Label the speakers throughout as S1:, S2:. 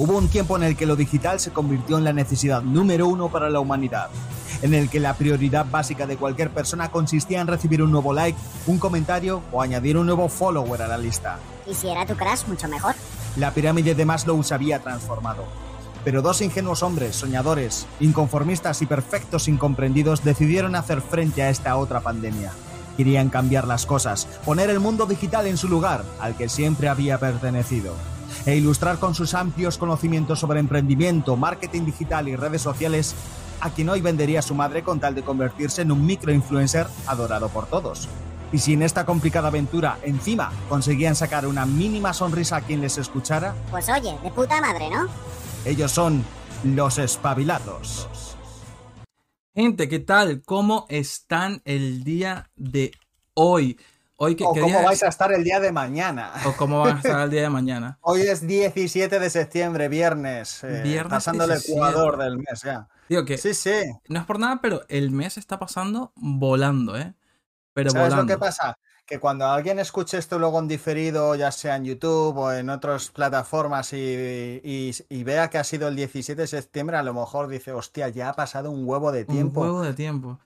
S1: Hubo un tiempo en el que lo digital se convirtió en la necesidad número uno para la humanidad, en el que la prioridad básica de cualquier persona consistía en recibir un nuevo like, un comentario o añadir un nuevo follower a la lista.
S2: Y si era tu crush, mucho mejor.
S1: La pirámide de Maslow se había transformado. Pero dos ingenuos hombres, soñadores, inconformistas y perfectos incomprendidos decidieron hacer frente a esta otra pandemia. Querían cambiar las cosas, poner el mundo digital en su lugar, al que siempre había pertenecido, e ilustrar con sus amplios conocimientos sobre emprendimiento, marketing digital y redes sociales a quien hoy vendería su madre con tal de convertirse en un microinfluencer adorado por todos. Y si en esta complicada aventura encima conseguían sacar una mínima sonrisa a quien les escuchara,
S2: Pues oye, de puta madre, ¿no?
S1: ellos son los espabilados.
S3: Gente, ¿qué tal? ¿Cómo están el día de hoy? Hoy ¿qué,
S1: O
S3: qué
S1: cómo vais
S3: es?
S1: a estar el día de mañana.
S3: ¿O cómo van a estar el día de mañana?
S1: Hoy es 17 de septiembre, viernes. eh,
S3: Viernes
S1: pasando el
S3: 17.
S1: ecuador del mes ya.
S3: Digo que
S1: Sí, sí.
S3: no es por nada, pero el mes está pasando volando, ¿eh? Pero
S1: ¿Sabes
S3: volando.
S1: lo que pasa? Que cuando alguien escuche esto luego en diferido, ya sea en YouTube o en otras plataformas y, y- y vea que ha sido el 17 de septiembre, a lo mejor dice, hostia, ya ha pasado un huevo de tiempo.
S3: Un juego de tiempo.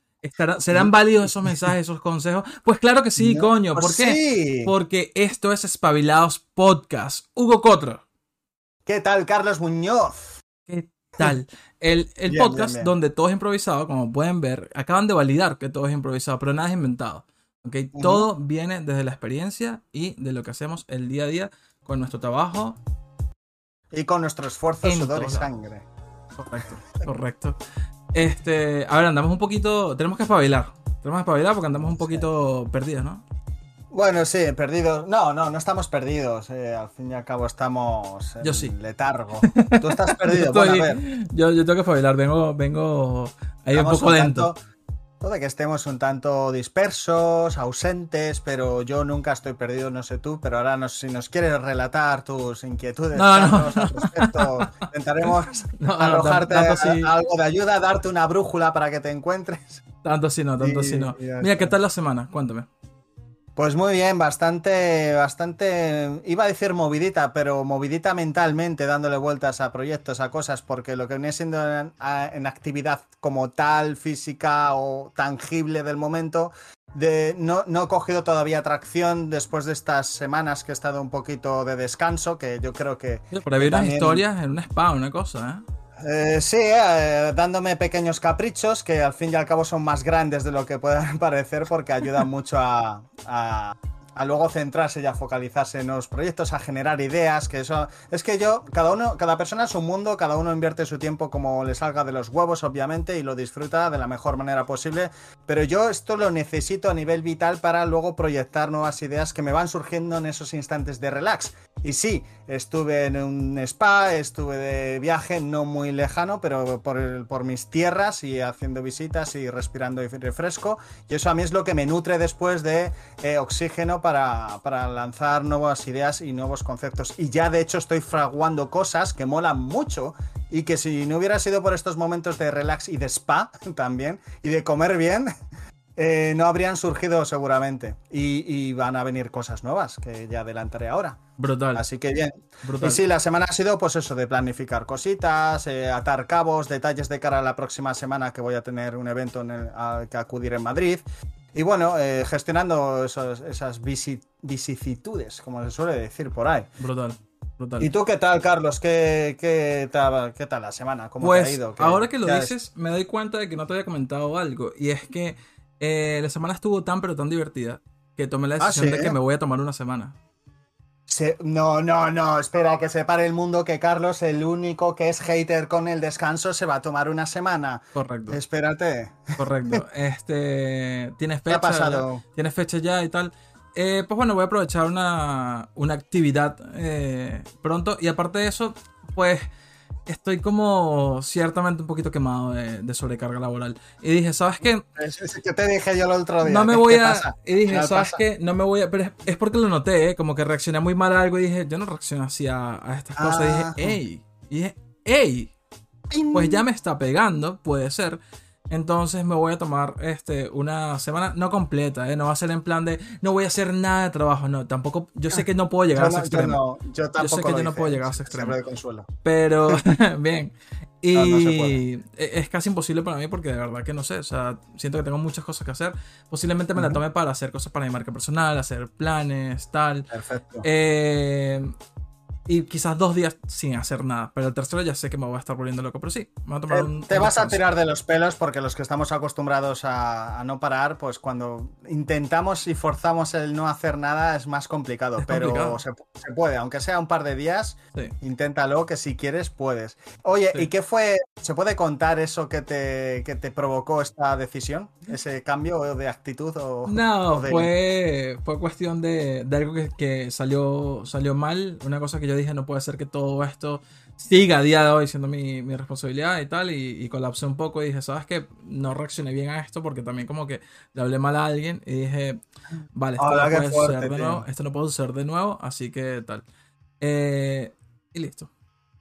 S3: ¿Serán válidos esos mensajes, esos consejos? Pues claro que sí,
S1: No,
S3: coño.
S1: pues
S3: ¿Por qué? Porque esto es Espabilados Podcast. Hugo Cotro.
S1: ¿Qué tal, Carlos Muñoz?
S3: ¿Qué tal? El, el
S1: Bien,
S3: podcast
S1: bien, bien.
S3: donde todo es improvisado, como pueden ver, acaban de validar que todo es improvisado, pero nada es inventado. Todo viene desde la experiencia y de lo que hacemos el día a día con nuestro trabajo.
S1: Y con nuestro esfuerzo, sudor y sangre.
S3: Correcto, correcto. Este, a ver, andamos un poquito, tenemos que espabilar. Tenemos que espabilar porque andamos un poquito perdidos, ¿no?
S1: Bueno, sí, perdidos. No, no, no estamos perdidos. eh, al fin y al cabo estamos en
S3: Yo sí.
S1: letargo. Tú estás perdido.
S3: Yo,
S1: Bueno, a
S3: estoy-
S1: ver.
S3: yo, yo tengo que espabilar, vengo, vengo ahí un poco lento.
S1: tanto- puede que estemos un tanto dispersos, ausentes, pero yo nunca estoy perdido, no sé tú, pero ahora nos- si nos quieres relatar tus inquietudes
S3: No, no.
S1: Al respecto, intentaremos
S3: No, no,
S1: arrojarte
S3: tanto sí.
S1: a- algo de ayuda, darte una brújula para que te encuentres.
S3: Tanto sí no, tanto
S1: Y-
S3: sí no. Mira, ¿qué tal la semana? Cuéntame.
S1: Pues muy bien, bastante, bastante, iba a decir movidita, pero movidita mentalmente, dándole vueltas a proyectos, a cosas, porque lo que viene siendo en, actividad como tal, física o tangible del momento, de, no, no he cogido todavía tracción después de estas semanas que he estado un poquito de descanso, que yo creo que
S3: Por unas
S1: También-
S3: historias en un spa, una cosa, ¿eh?
S1: Eh, sí, eh, dándome pequeños caprichos que al fin y al cabo son más grandes de lo que puedan parecer porque ayudan mucho a, a- a luego centrarse y a focalizarse en los proyectos, a generar ideas, que eso es que yo, cada uno, cada persona es un mundo, cada uno invierte su tiempo como le salga de los huevos, obviamente, y lo disfruta de la mejor manera posible, pero yo esto lo necesito a nivel vital para luego proyectar nuevas ideas que me van surgiendo en esos instantes de relax. Y sí, estuve en un spa, estuve de viaje no muy lejano, pero por, el- por mis tierras y haciendo visitas y respirando aire fresco. Y eso a mí es lo que me nutre después de eh, oxígeno para, para lanzar nuevas ideas y nuevos conceptos. Y ya de hecho estoy fraguando cosas que molan mucho y que si no hubiera sido por estos momentos de relax y de spa también y de comer bien, eh, no habrían surgido seguramente. Y, y van a venir cosas nuevas que ya adelantaré ahora.
S3: Brutal.
S1: Así que bien.
S3: brutal.
S1: Y sí, la semana ha sido pues eso, de planificar cositas, eh, atar cabos, detalles de cara a la próxima semana que voy a tener un evento en el- al que acudir en Madrid. Y bueno, eh, gestionando esos- esas vicisitudes, como se suele decir por ahí.
S3: Brutal. Brutal.
S1: ¿Y tú qué tal, Carlos? ¿Qué, qué, tal, qué tal la semana? ¿Cómo te ha
S3: Pues
S1: ido? ¿Qué-
S3: ahora que lo dices, me doy cuenta de que no te había comentado algo. Y es que eh, la semana estuvo tan pero tan divertida que tomé la
S1: Ah,
S3: decisión
S1: ¿sí?
S3: de que me voy a tomar una semana.
S1: Se- No, no, no, espera, que se pare el mundo que Carlos, el único que es hater con el descanso, se va a tomar una semana.
S3: Correcto.
S1: Espérate.
S3: Correcto. Este. Tienes
S1: ¿Qué ha
S3: fecha.
S1: pasado?
S3: ya- Tienes fecha ya y tal. Eh, pues bueno, voy a aprovechar una, una actividad eh, pronto. Y aparte de eso, pues estoy como ciertamente un poquito quemado de, de sobrecarga laboral. Y dije, ¿sabes qué?
S1: Es, que te dije yo el otro día.
S3: No me
S1: ¿qué-
S3: voy a. Y dije,
S1: ¿Qué
S3: ¿sabes
S1: pasa?
S3: qué? No me voy a. Pero es, es porque lo noté, ¿eh? Como que reaccioné muy mal a algo y dije, yo no reacciono así a, a estas cosas.
S1: Ah.
S3: Y dije, ¡ey! Y dije, ¡ey! Pues ya me está pegando, puede ser. Entonces me voy a tomar este, una semana, no completa, ¿eh? no va a ser en plan de no voy a hacer nada de trabajo, no, tampoco, yo sé que no puedo llegar a ese extremo.
S1: Yo, tampoco
S3: sé que yo no
S1: hice,
S3: puedo llegar a ese extremo.
S1: de consuelo.
S3: Pero, bien. Y
S1: No, no se puede.
S3: e- es casi imposible para mí porque de verdad que no sé, o sea, siento que tengo muchas cosas que hacer. Posiblemente me la tome para hacer cosas para mi marca personal, hacer planes, tal.
S1: Perfecto.
S3: Eh, y quizás dos días sin hacer nada. Pero el tercero ya sé que me voy a estar volviendo loco. Pero sí, me voy a tomar
S1: Te,
S3: un.
S1: te
S3: un
S1: vas a tirar de los pelos porque los que estamos acostumbrados a, a no parar, pues cuando intentamos y forzamos el no hacer nada es más complicado.
S3: Es
S1: pero
S3: complicado.
S1: Se, se puede, aunque sea un par de días,
S3: Sí.
S1: inténtalo, que si quieres puedes. Oye,
S3: Sí.
S1: ¿y qué fue? ¿Se puede contar eso que te, que te provocó esta decisión? ¿Ese cambio de actitud? O,
S3: No,
S1: o de-
S3: fue, fue cuestión de, de algo que, que salió, salió mal. Una cosa que yo dije, no puede ser que todo esto siga a día de hoy siendo mi, mi responsabilidad y tal. Y, y colapsé un poco y dije, ¿sabes qué? No reaccioné bien a esto porque también como que le hablé mal a alguien y dije, vale, esto
S1: Hola,
S3: no puede
S1: fuerte,
S3: suceder de nuevo. Esto no puede suceder de nuevo, así que tal. Eh, y listo,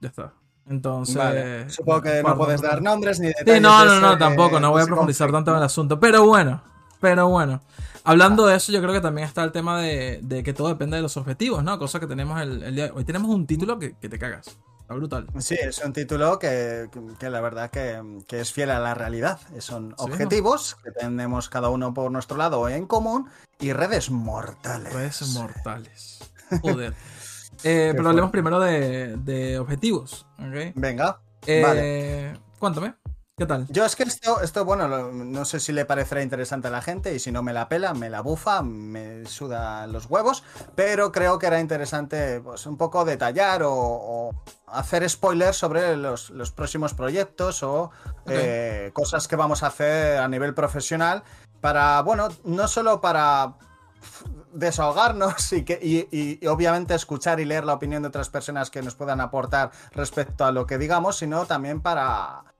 S3: ya está. Entonces...
S1: Vale. Supongo que no puedes dar nombres ni detalles.
S3: Sí, no, no, no, tampoco, no voy a profundizar
S1: conflicto.
S3: tanto en el asunto. Pero bueno, pero bueno. Hablando de eso, yo creo que también está el tema de, de que todo depende de los objetivos, ¿no? Cosa que tenemos el, el día de hoy. Tenemos un título que, que te cagas. Está brutal.
S1: Sí, es un título que, que la verdad que, que es fiel a la realidad. Son
S3: Sí,
S1: objetivos que tenemos cada uno por nuestro lado en común y redes mortales.
S3: Redes mortales. Joder. Eh, pero hablemos primero de, de objetivos, ¿ok?
S1: Venga,
S3: Eh,
S1: vale.
S3: Cuéntame, ¿qué tal?
S1: Yo es que esto, esto bueno, lo- no sé si le parecerá interesante a la gente y si no me la pela, me la bufa, me suda los huevos, pero creo que era interesante pues, un poco detallar o, o hacer spoilers sobre los, los próximos proyectos o eh, cosas que vamos a hacer a nivel profesional para, bueno, no solo para desahogarnos y, que, y, y- y obviamente escuchar y leer la opinión de otras personas que nos puedan aportar respecto a lo que digamos, sino también para,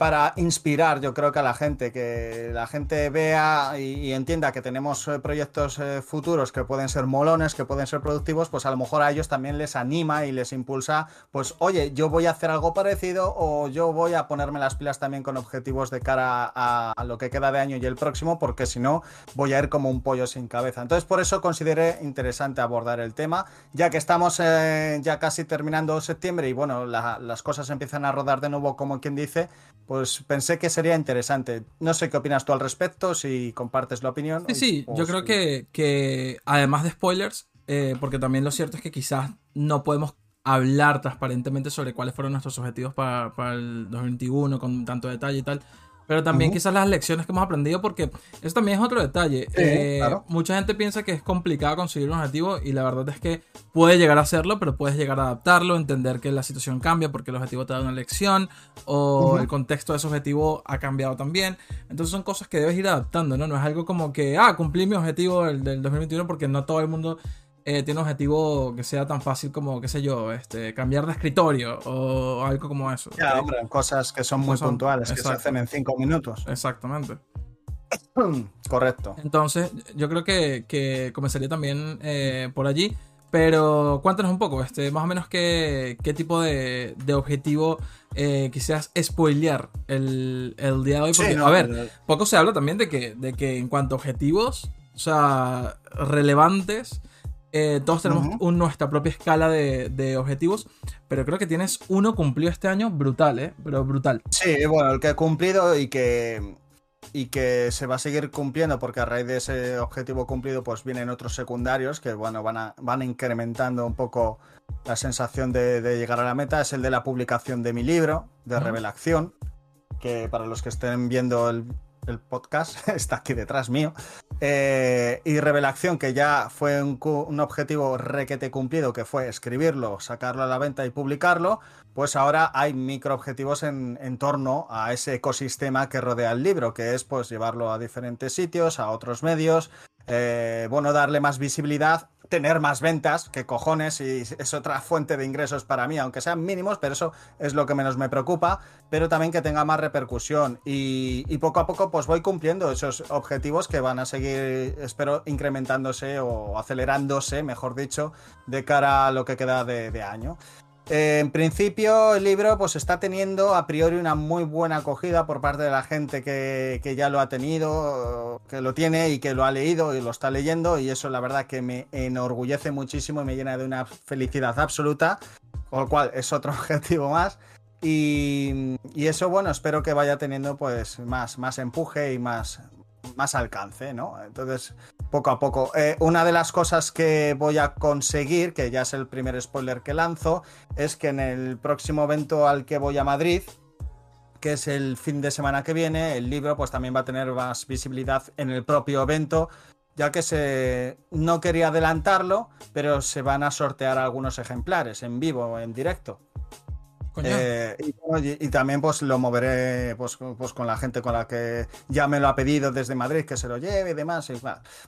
S1: para inspirar, yo creo que a la gente, que la gente vea y, entienda que tenemos eh, proyectos eh, futuros que pueden ser molones, que pueden ser productivos, pues a lo mejor a ellos también les anima y les impulsa, pues oye, yo voy a hacer algo parecido o yo voy a ponerme las pilas también con objetivos de cara a, lo que queda de año y el próximo, porque si no voy a ir como un pollo sin cabeza. Entonces por eso consideré interesante abordar el tema, ya que estamos eh, ya casi terminando septiembre y bueno, la- las cosas empiezan a rodar de nuevo como quien dice, pues pensé que sería interesante. No sé qué opinas tú al respecto, si compartes la opinión.
S3: Sí, sí,
S1: o
S3: yo
S1: si-
S3: creo que, que además de spoilers, eh, porque también lo cierto es que quizás no podemos hablar transparentemente sobre cuáles fueron nuestros objetivos para, para el 2021 con tanto detalle y tal, pero también quizás las lecciones que hemos aprendido, porque eso también es otro detalle. Eh,
S1: claro.
S3: Mucha gente piensa que es complicado conseguir un objetivo y la verdad es que puede llegar a hacerlo, pero puedes llegar a adaptarlo, entender que la situación cambia porque el objetivo te da una lección o el contexto de ese objetivo ha cambiado también. Entonces son cosas que debes ir adaptando, ¿no? No es algo como que, ah, cumplí mi objetivo del, del 2021 porque no todo el mundo eh, tiene un objetivo que sea tan fácil como, qué sé yo, este, cambiar de escritorio o algo como eso.
S1: Ya, hombre, cosas que son muy
S3: Son-
S1: puntuales, que se hacen en cinco minutos.
S3: Exactamente.
S1: Correcto.
S3: Entonces, yo creo que, que comenzaría también eh, por allí. Pero cuéntanos un poco, este, más o menos qué, qué tipo de, de objetivo eh, quisieras spoilear el, el día de hoy. Porque,
S1: Sí, no,
S3: a ver,
S1: pero-
S3: poco se habla también de que, de que en cuanto a objetivos, o sea, relevantes, eh, todos tenemos un- nuestra propia escala de, de objetivos, pero creo que tienes uno cumplido este año brutal, ¿eh? Pero brutal.
S1: Sí, bueno, el que he cumplido y que, y que se va a seguir cumpliendo porque a raíz de ese objetivo cumplido pues vienen otros secundarios que bueno, van, a, van incrementando un poco la sensación de, de llegar a la meta. Es el de la publicación de mi libro, de
S3: Ujú.
S1: revelación, que para los que estén viendo el, el podcast está aquí detrás mío. Eh, y revelación, que ya fue un, objetivo requete cumplido, que fue escribirlo, sacarlo a la venta y publicarlo, pues ahora hay microobjetivos en, en torno a ese ecosistema que rodea el libro, que es pues llevarlo a diferentes sitios, a otros medios, eh, bueno, darle más visibilidad, tener más ventas, que cojones, y es otra fuente de ingresos para mí, aunque sean mínimos, pero eso es lo que menos me preocupa, pero también que tenga más repercusión. Y, poco a poco pues voy cumpliendo esos objetivos que van a seguir, espero, incrementándose o acelerándose, mejor dicho, de cara a lo que queda de año. En principio, el libro pues está teniendo a priori una muy buena acogida por parte de la gente que, que, ya lo ha tenido, que lo tiene y que lo ha leído y lo está leyendo. Y eso la verdad que me enorgullece muchísimo y me llena de una felicidad absoluta. Con lo cual es otro objetivo más. Y, y eso, bueno, espero que vaya teniendo pues más, más empuje y más, más alcance, ¿no? Entonces, poco a poco. Eh, una de las cosas que voy a conseguir, que ya es el primer spoiler que lanzo, es que en el próximo evento al que voy a Madrid, que es el fin de semana que viene, el libro pues también va a tener más visibilidad en el propio evento, ya que se no quería adelantarlo, pero se van a sortear algunos ejemplares en vivo, en directo. Eh, y, también pues lo moveré pues, pues, con la gente con la que ya me lo ha pedido desde Madrid que se lo lleve y demás.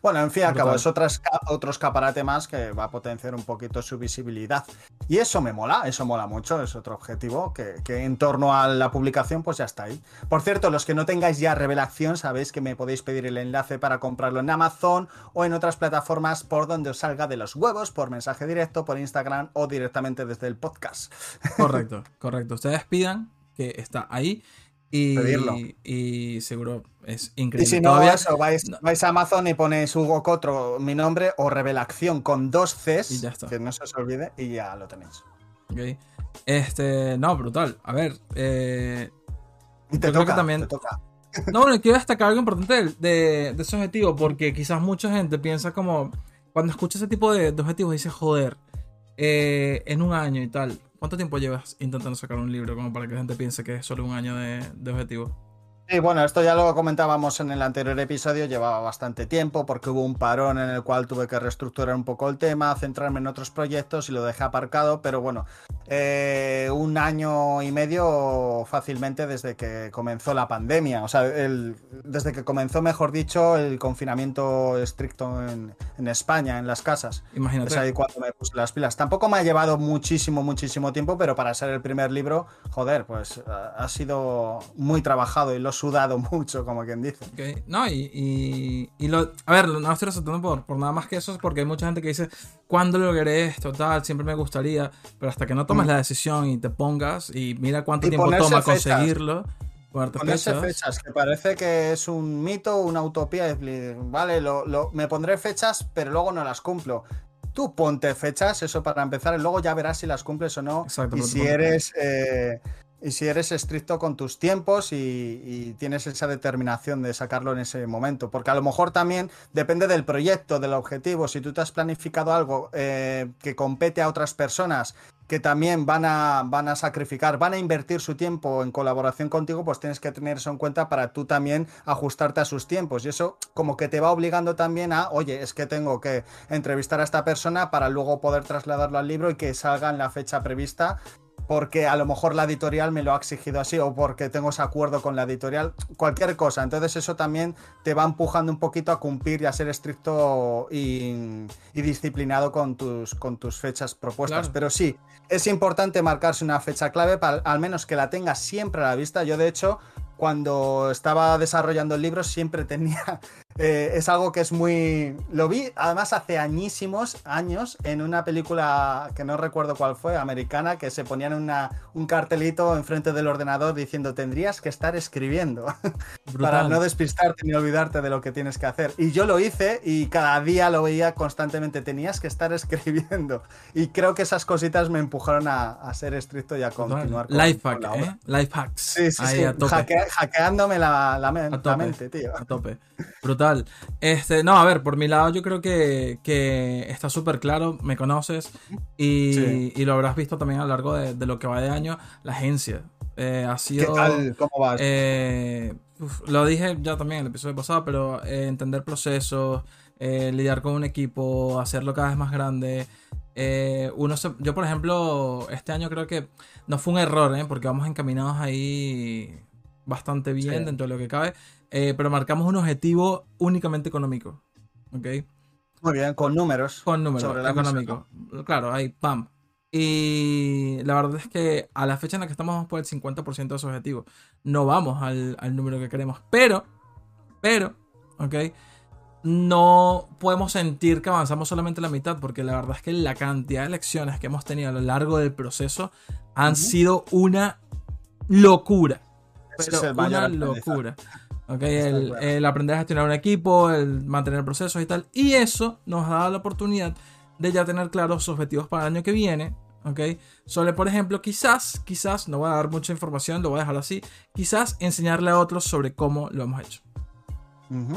S1: bueno, en fin, al cabo es otras, otro escaparate más que va a potenciar un poquito su visibilidad. Y eso me mola, eso mola mucho, es otro objetivo que, que, en torno a la publicación pues ya está ahí. Por cierto, los que no tengáis ya revelación, sabéis que me podéis pedir el enlace para comprarlo en Amazon o en otras plataformas por donde os salga de los huevos, por mensaje directo, por Instagram o directamente desde el podcast.
S3: Correcto. Correcto. Ustedes pidan que está ahí. Y, y seguro es increíble.
S1: Y si no, eso, vais, vais, a Amazon y ponéis Hugo Cotro, mi nombre, o Revelación con dos Cs, que no se os olvide, y ya lo tenéis.
S3: Ok. Este, no, brutal. A ver, eh,
S1: y te toca, también. Te toca.
S3: No, bueno, quiero destacar algo importante de, de, ese objetivo, porque quizás mucha gente piensa como, cuando escucha ese tipo de, de objetivos, dice, joder, eh, en un año y tal. ¿Cuánto tiempo llevas intentando sacar un libro como para que la gente piense que es solo un año de, de objetivo?
S1: Sí, bueno, esto ya lo comentábamos en el anterior episodio, llevaba bastante tiempo porque hubo un parón en el cual tuve que reestructurar un poco el tema, centrarme en otros proyectos y lo dejé aparcado, pero bueno, eh, un año y medio fácilmente desde que comenzó la pandemia, o sea, el, desde que comenzó, mejor dicho, el confinamiento estricto en, en España, en las casas.
S3: Imagínate.
S1: Es ahí cuando me puse las pilas. Tampoco me ha llevado muchísimo, muchísimo tiempo, pero para ser el primer libro, joder, pues ha sido muy trabajado y sudado mucho, como quien dice.
S3: No, y, y, lo, a ver, no estoy resaltando por, por nada más que eso, porque hay mucha gente que dice, ¿cuándo lograré esto? Tal, siempre me gustaría, pero hasta que no tomes mm. la decisión y te pongas y mira cuánto tiempo toma conseguirlo.
S1: Ponerse fechas. que parece que es un mito, una utopía. Vale, lo, me pondré fechas, pero luego no las cumplo tú ponte fechas, eso para empezar, y luego ya verás si las cumples o no.
S3: Exacto,
S1: y si eres eh, y si eres estricto con tus tiempos y, tienes esa determinación de sacarlo en ese momento. Porque a lo mejor también depende del proyecto, del objetivo. Si tú te has planificado algo eh, que compete a otras personas que también van a, van a sacrificar, van a invertir su tiempo en colaboración contigo, pues tienes que tener eso en cuenta para tú también ajustarte a sus tiempos. Y eso como que te va obligando también a, oye, es que tengo que entrevistar a esta persona para luego poder trasladarlo al libro y que salga en la fecha prevista porque a lo mejor la editorial me lo ha exigido así o porque tengo ese acuerdo con la editorial, cualquier cosa. Entonces eso también te va empujando un poquito a cumplir y a ser estricto y, disciplinado con tus, con tus fechas propuestas. Pero sí, es importante marcarse una fecha clave, para, al menos que la tengas siempre a la vista. Yo de hecho cuando estaba desarrollando el libro siempre tenía... Eh, es algo que es muy... Lo vi además hace añísimos años en una película que no recuerdo cuál fue, americana, que se ponían una, un cartelito enfrente del ordenador diciendo tendrías que estar escribiendo para no despistarte ni olvidarte de lo que tienes que hacer. Y yo lo hice y cada día lo veía constantemente, tenías que estar escribiendo. Y creo que esas cositas me empujaron a, ser estricto y a continuar.
S3: Con, Life hack, ¿eh? Life hacks.
S1: Sí, sí, sí hackeándome la, mente, tío.
S3: A tope. Brutal. Este, no, a ver, por mi lado yo creo que, que está súper claro, me conoces y, y, lo habrás visto también a lo largo de, lo que va de año, la agencia. Eh, ha sido...
S1: ¿Qué tal? ¿Cómo vas?
S3: Eh, lo dije ya también en el episodio pasado, pero eh, entender procesos, lidiar con un equipo, hacerlo cada vez más grande. uno yo, por ejemplo, este año creo que no fue un error, porque vamos encaminados ahí bastante bien dentro de lo que cabe, eh, pero marcamos un objetivo únicamente económico. ¿Ok?
S1: Muy bien, con números.
S3: Con números económicos. Claro, ahí, pam. Y la verdad es que a la fecha en la que estamos por el 50% de ese objetivo. No vamos al, número que queremos. Pero, pero, ¿ok? no podemos sentir que avanzamos solamente la mitad, porque la verdad es que la cantidad de lecciones que hemos tenido a lo largo del proceso han sido una locura. Pero una locura. El, el, aprender a gestionar un equipo, el mantener procesos y tal. Y eso nos da la oportunidad de ya tener claros objetivos para el año que viene. ¿ok? Sobre, por ejemplo, quizás, quizás, no voy a dar mucha información, lo voy a dejar así, quizás enseñarle a otros sobre cómo lo hemos hecho.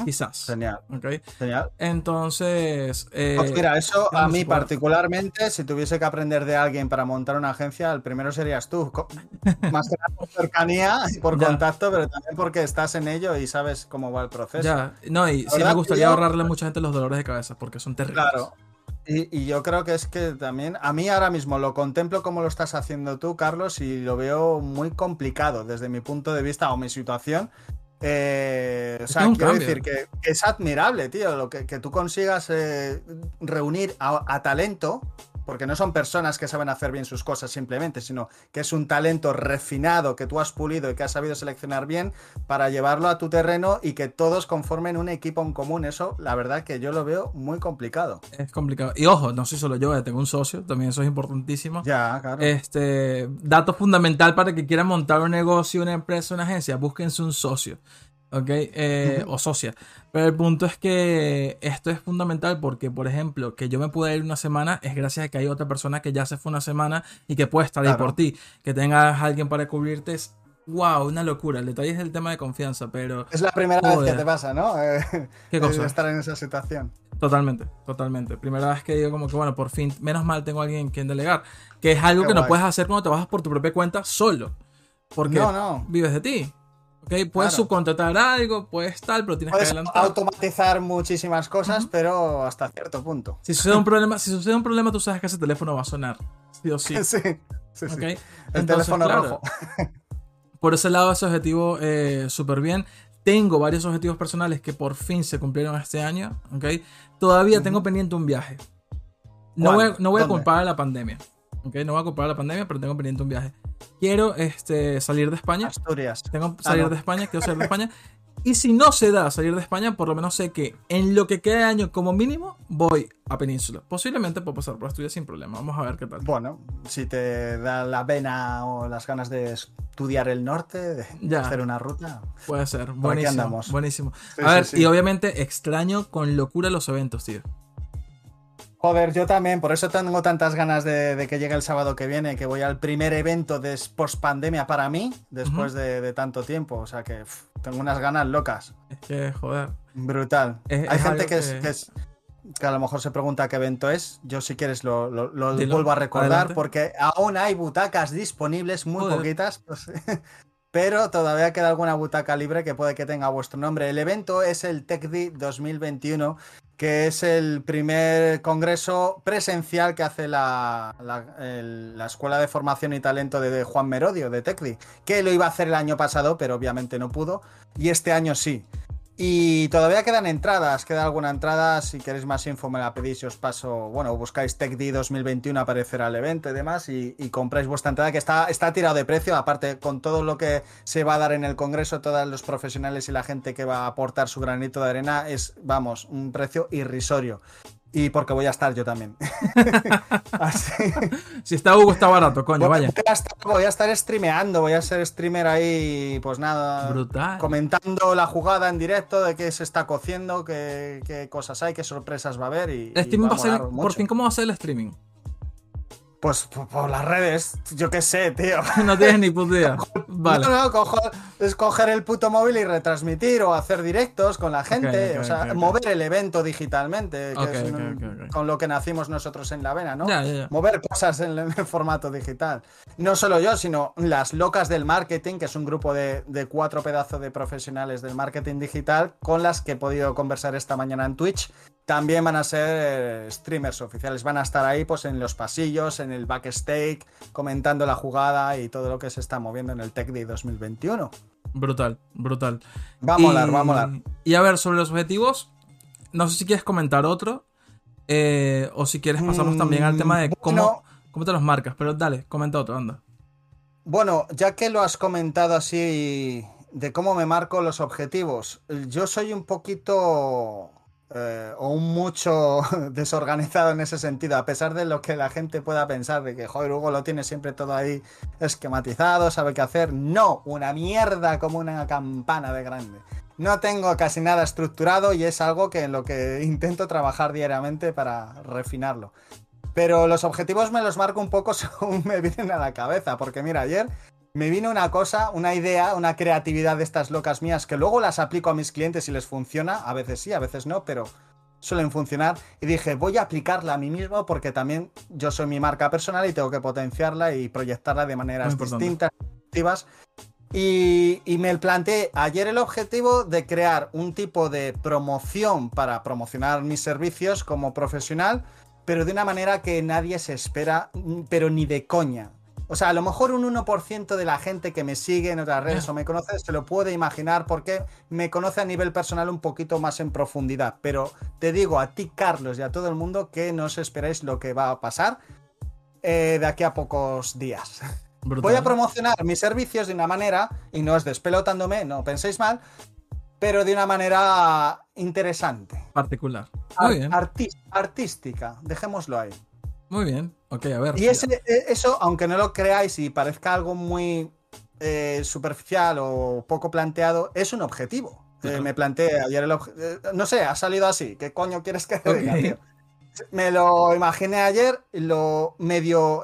S3: Quizás.
S1: Genial.
S3: ¿okay?
S1: Genial.
S3: Entonces. Eh,
S1: pues mira, eso a mí particularmente, si tuviese que aprender de alguien para montar una agencia, el primero serías tú. Más que nada por cercanía y por contacto, pero también porque estás en ello y sabes cómo va el proceso.
S3: Ya, no, y sí me gustaría ahorrarle a mucha gente los dolores de cabeza porque son terribles.
S1: Claro. Y, y, yo creo que es que también, a mí ahora mismo lo contemplo como lo estás haciendo tú, Carlos, y lo veo muy complicado desde mi punto de vista o mi situación. Eh, o sea, quiero decir que, es admirable, tío, lo que, tú consigas eh, reunir a, talento, porque no son personas que saben hacer bien sus cosas simplemente, sino que es un talento refinado que tú has pulido y que has sabido seleccionar bien para llevarlo a tu terreno y que todos conformen un equipo en común. Eso, la verdad que yo lo veo muy complicado.
S3: Es complicado. Y ojo, no soy solo yo, eh, tengo un socio, también eso es importantísimo.
S1: Ya, claro.
S3: Este, dato fundamental para que quieran montar un negocio, una empresa, una agencia, búsquense un socio. ¿Ok? Eh, o socia. Pero el punto es que esto es fundamental porque, por ejemplo, que yo me pude ir una semana es gracias a que hay otra persona que ya se fue una semana y que puede estar ahí por ti. Que tengas alguien para cubrirte es, wow, una locura. El detalle es el tema de confianza, pero...
S1: Es la primera vez que te pasa, ¿no? ¿Qué cosa? Estar en esa situación.
S3: Totalmente, totalmente. Primera vez que digo como que, bueno, por fin, menos mal tengo alguien quien delegar. Que es algo que no puedes hacer cuando trabajas por tu propia cuenta solo. Porque no, no. vives de ti. Puedes subcontratar algo, puedes tal, pero tienes que adelantar.
S1: automatizar muchísimas cosas, pero hasta cierto punto.
S3: Si sucede un problema, si sucede un problema, tú sabes que ese teléfono va a sonar. Sí o sí.
S1: sí, sí, El teléfono rojo.
S3: por ese lado, ese objetivo eh, súper bien. Tengo varios objetivos personales que por fin se cumplieron este año. ¿okay? Todavía tengo pendiente un viaje. No voy, no voy a culpar a la pandemia. ¿Okay? No voy a culpar a la pandemia, pero tengo pendiente un viaje quiero este, salir de España.
S1: Asturias.
S3: Tengo que ah, salir de España, quiero salir de España. Y si no se da salir de España, por lo menos sé que en lo que queda de año como mínimo voy a Península. Posiblemente puedo pasar por Asturias sin problema. Vamos a ver qué tal.
S1: Bueno, si te da la vena o las ganas de estudiar el norte, de hacer una ruta.
S3: Puede ser. Buenísimo. Andamos. Buenísimo. a ver, y obviamente extraño con locura los eventos, tío.
S1: Joder, yo también, por eso tengo tantas ganas de, que llegue el sábado que viene, que voy al primer evento de post pandemia para mí, después de, tanto tiempo. O sea que tengo unas ganas locas.
S3: Es que, joder.
S1: Brutal. Hay gente que, Es, que, a lo mejor se pregunta qué evento es. Yo, si quieres, lo, vuelvo a recordar, porque aún hay butacas disponibles, muy poquitas. Pues, pero todavía queda alguna butaca libre que puede que tenga vuestro nombre. El evento es el TechD 2021 que es el primer congreso presencial que hace la, la, Escuela de Formación y Talento de, Juan Merodio, de TECDI, que lo iba a hacer el año pasado, pero obviamente no pudo, y este año sí. Y todavía quedan entradas, queda alguna entrada. Si queréis más info, me la pedís y os paso. Bueno, buscáis TechD 2021, aparecerá el evento y demás. Y, compráis vuestra entrada, que está, está tirado de precio. Aparte, con todo lo que se va a dar en el congreso, todos los profesionales y la gente que va a aportar su granito de arena, es, vamos, un precio irrisorio. Y porque voy a estar yo también.
S3: Si está Hugo, está barato, coño, vaya.
S1: Voy a, estar, streameando, voy a ser streamer ahí, pues nada.
S3: Brutal.
S1: Comentando la jugada en directo de qué se está cociendo, qué, cosas hay, qué sorpresas va a haber. Y,
S3: por fin, ¿cómo va a ser el streaming?
S1: Pues por, las redes, yo qué sé, tío.
S3: No tienes ni puta idea. Vale.
S1: No, no, es coger el puto móvil y retransmitir o hacer directos con la gente. o sea, mover el evento digitalmente, que es con lo que nacimos nosotros en la vena, ¿no? Mover cosas en, el formato digital. No solo yo, sino las locas del marketing, que es un grupo de, de cuatro pedazos de profesionales del marketing digital con las que he podido conversar esta mañana en Twitch también van a ser streamers oficiales, van a estar ahí pues en los pasillos, en el backstage, comentando la jugada y todo lo que se está moviendo en el Tech Day 2021.
S3: Brutal, brutal.
S1: Va a molar, va a molar.
S3: Y a ver, sobre los objetivos, no sé si quieres comentar otro, eh, o si quieres pasamos también al tema de cómo, cómo te los marcas, pero dale, comenta otro, anda.
S1: Bueno, ya que lo has comentado así de cómo me marco los objetivos, yo soy un poquito eh, o un mucho desorganizado en ese sentido, a pesar de lo que la gente pueda pensar de que, joder, Hugo lo tiene siempre todo ahí esquematizado, sabe qué hacer. No, una mierda como una campana de grande. No tengo casi nada estructurado y es algo que en lo que intento trabajar diariamente para refinarlo. Pero los objetivos me los marco un poco según me vienen a la cabeza, porque mira, ayer me vino una cosa, una idea, una creatividad de estas locas mías que luego las aplico a mis clientes y les funciona, a veces sí, a veces no, pero suelen funcionar. Y dije, voy a aplicarla a mí mismo porque también yo soy mi marca personal y tengo que potenciarla y proyectarla de maneras distintas, y, y, me planteé ayer el objetivo de crear un tipo de promoción para promocionar mis servicios como profesional, pero de una manera que nadie se espera, pero ni de coña. O sea, a lo mejor un 1% de la gente que me sigue en otras redes o me conoce se lo puede imaginar porque me conoce a nivel personal un poquito más en profundidad. Pero te digo a ti, Carlos, y a todo el mundo que no os esperéis lo que va a pasar eh, de aquí a pocos días. Voy a promocionar mis servicios de una manera, y no es despelotándome, no penséis mal, pero de una manera interesante.
S3: Particular.
S1: Muy bien. artística, dejémoslo ahí.
S3: Muy bien, ok, a ver.
S1: Y ese, e, eso, aunque no lo creáis y parezca algo muy eh, superficial o poco planteado, es un objetivo. Eh, me planteé ayer el eh, No sé, ha salido así. ¿Qué coño quieres que diga, Me lo imaginé ayer, lo medio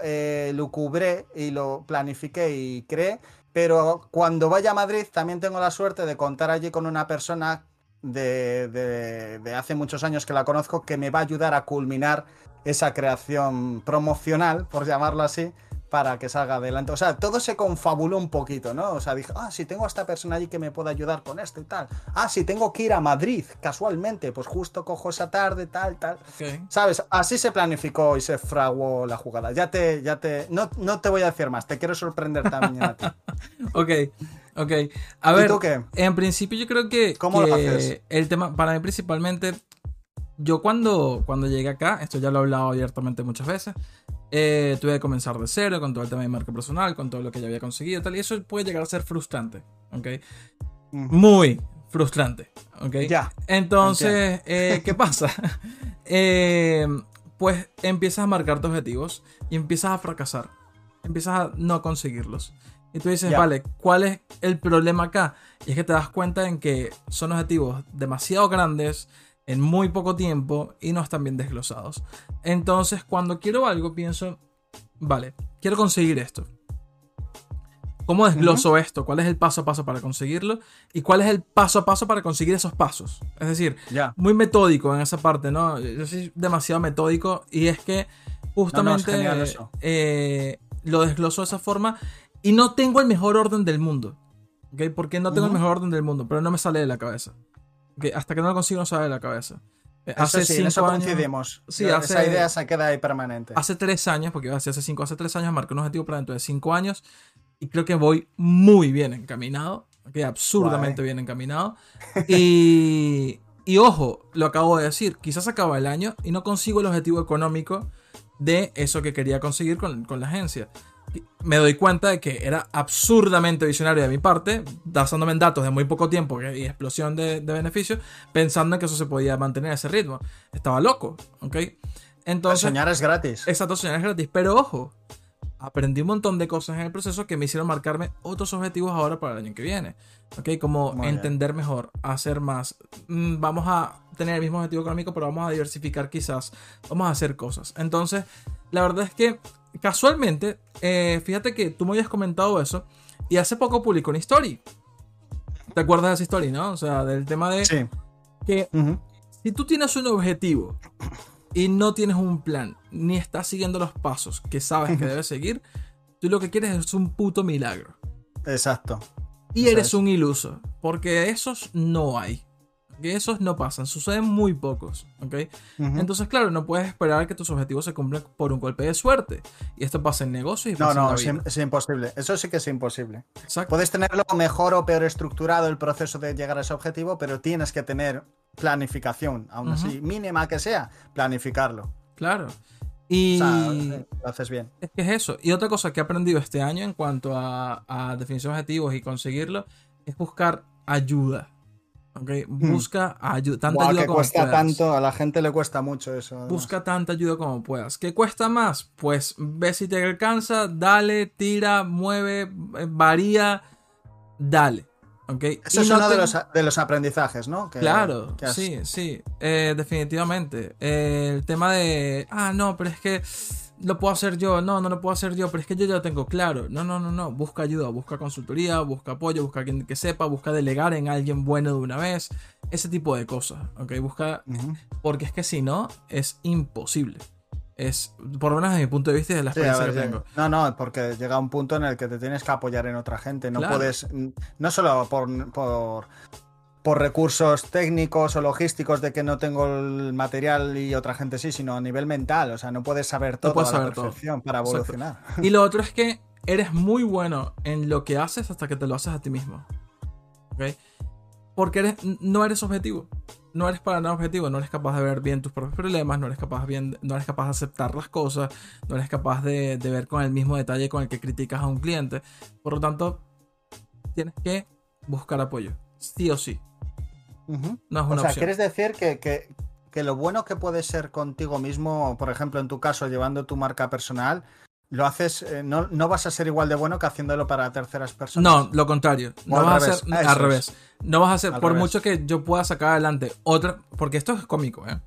S1: lo cubré y lo planifiqué y creé. Pero cuando vaya a Madrid también tengo la suerte de contar allí con una persona de, de, hace muchos años que la conozco que me va a ayudar a culminar esa creación promocional, por llamarlo así, para que salga adelante. O sea, todo se confabuló un poquito, ¿no? O sea, dije, ah, si tengo a esta persona allí que me puede ayudar con esto y tal. Ah, si tengo que ir a Madrid casualmente, pues justo cojo esa tarde, tal, tal. ¿Sabes? Así se planificó y se fraguó la jugada. Ya te, ya te. No, no te voy a decir más, te quiero sorprender también a ti.
S3: ok. Ok, a ver, en principio yo creo que, ¿Cómo lo haces? el tema, para mí principalmente, yo cuando, cuando llegué acá, esto ya lo he hablado abiertamente muchas veces, eh, tuve que comenzar de cero con todo el tema de marca personal, con todo lo que ya había conseguido y tal, y eso puede llegar a ser frustrante, ¿ok? Muy frustrante, ¿ok?
S1: Ya.
S3: Entonces, eh, ¿qué pasa? Eh, pues empiezas a marcar tus objetivos y empiezas a fracasar, empiezas a no conseguirlos. Y tú dices, vale, ¿cuál es el problema acá? Y es que te das cuenta en que son objetivos demasiado grandes en muy poco tiempo y no están bien desglosados. Entonces, cuando quiero algo, pienso, vale, quiero conseguir esto. ¿Cómo desgloso esto? ¿Cuál es el paso a paso para conseguirlo? ¿Y cuál es el paso a paso para conseguir esos pasos? Es decir, muy metódico en esa parte, ¿no? Yo soy demasiado metódico y es que justamente eh, lo desgloso de esa forma y no tengo el mejor orden del mundo. ¿Ok? Porque no tengo el mejor orden del mundo, pero no me sale de la cabeza. ¿Okay? Hasta que no lo consigo no sale de la cabeza.
S1: Eh, hace sí, cinco años. Sí, esa idea se queda ahí permanente.
S3: Hace tres años, porque hace cinco, hace tres años marqué un objetivo para dentro de cinco años y creo que voy muy bien encaminado. Okay, absurdamente bien encaminado. Y, y ojo, lo acabo de decir, quizás acaba el año y no consigo el objetivo económico de eso que quería conseguir con, con la agencia me doy cuenta de que era absurdamente visionario de mi parte, basándome en datos de muy poco tiempo y explosión de, beneficios, pensando en que eso se podía mantener a ese ritmo. Estaba loco, ¿ok?
S1: Entonces, soñar es gratis.
S3: Exacto, soñar es gratis. Pero ojo, aprendí un montón de cosas en el proceso que me hicieron marcarme otros objetivos ahora para el año que viene. ¿Ok? Como entender mejor, hacer más. Mm, vamos a tener el mismo objetivo económico, pero vamos a diversificar quizás. Vamos a hacer cosas. Entonces, la verdad es que casualmente, eh, fíjate que tú me habías comentado eso y hace poco publicó una story. ¿Te acuerdas de esa story, no? O sea, del tema de
S1: sí.
S3: que si tú tienes un objetivo y no tienes un plan, ni estás siguiendo los pasos que sabes que debes seguir, tú lo que quieres es un puto milagro.
S1: Exacto.
S3: Y eres un iluso, porque esos no hay que esos no pasan, suceden muy pocos, ¿ok? Entonces, claro, no puedes esperar que tus objetivos se cumplan por un golpe de suerte. Y esto pasa en negocios y
S1: No, no, es, imposible. Eso sí que es imposible. Puedes tenerlo mejor o peor estructurado el proceso de llegar a ese objetivo, pero tienes que tener planificación, aún así, mínima que sea, planificarlo.
S3: Claro. Y
S1: lo haces bien.
S3: Es que es eso. Y otra cosa que he aprendido este año en cuanto a, a definición de objetivos y conseguirlo es buscar ayuda. ¿Ok? Busca ayu- tanta
S1: Buah,
S3: ayuda
S1: que
S3: como
S1: cuesta
S3: puedas.
S1: tanto, a la gente le cuesta mucho eso. además.
S3: Busca tanta ayuda como puedas. ¿Qué cuesta más? Pues ve si te alcanza, dale, tira, mueve, eh, varía, dale. ¿ok?
S1: Eso
S3: Y
S1: es
S3: no
S1: uno de, los, de los aprendizajes, ¿no? Que-
S3: Claro,
S1: que has-
S3: sí, sí, eh, definitivamente. Eh, el tema de, ah, no, pero es que lo puedo hacer yo, no, no lo puedo hacer yo, pero es que yo ya lo tengo claro. No, no, no, no, busca ayuda, busca consultoría, busca apoyo, busca alguien que sepa, busca delegar en alguien bueno de una vez, ese tipo de cosas, ¿ok? Busca, porque es que si no, es imposible. Es, por lo menos desde mi punto de vista y de la
S1: Sí,
S3: experiencia
S1: ver,
S3: que tengo.
S1: No, no, porque llega un punto en el que te tienes que apoyar en otra gente. No
S3: Claro.
S1: puedes, no solo por, por, por recursos técnicos o logísticos de que no tengo el material y otra gente sí, sino a nivel mental. O sea, no puedes saber todo
S3: puedes
S1: a la
S3: saber todo.
S1: perfección para
S3: Exacto.
S1: evolucionar.
S3: Y lo otro es que eres muy bueno en lo que haces hasta que te lo haces a ti mismo. ¿Ok? Porque eres, no eres objetivo. No eres para nada objetivo. No eres capaz de ver bien tus propios problemas. No eres capaz, bien, no eres capaz de aceptar las cosas. No eres capaz de, de ver con el mismo detalle con el que criticas a un cliente. Por lo tanto, tienes que buscar apoyo. Sí o sí. No es
S1: O
S3: una
S1: sea,
S3: opción.
S1: ¿quieres decir que, que- que lo bueno que puede ser contigo mismo, por ejemplo, en tu caso, llevando tu marca personal, lo haces, eh, no, no vas a ser igual de bueno que haciéndolo para terceras personas?
S3: No, lo contrario.
S1: O
S3: No
S1: al
S3: vas a
S1: revés.
S3: ser
S1: Ah,
S3: al revés. No vas a ser,
S1: Al
S3: por
S1: revés.
S3: mucho que yo pueda sacar adelante otra. Porque esto es cómico, ¿eh?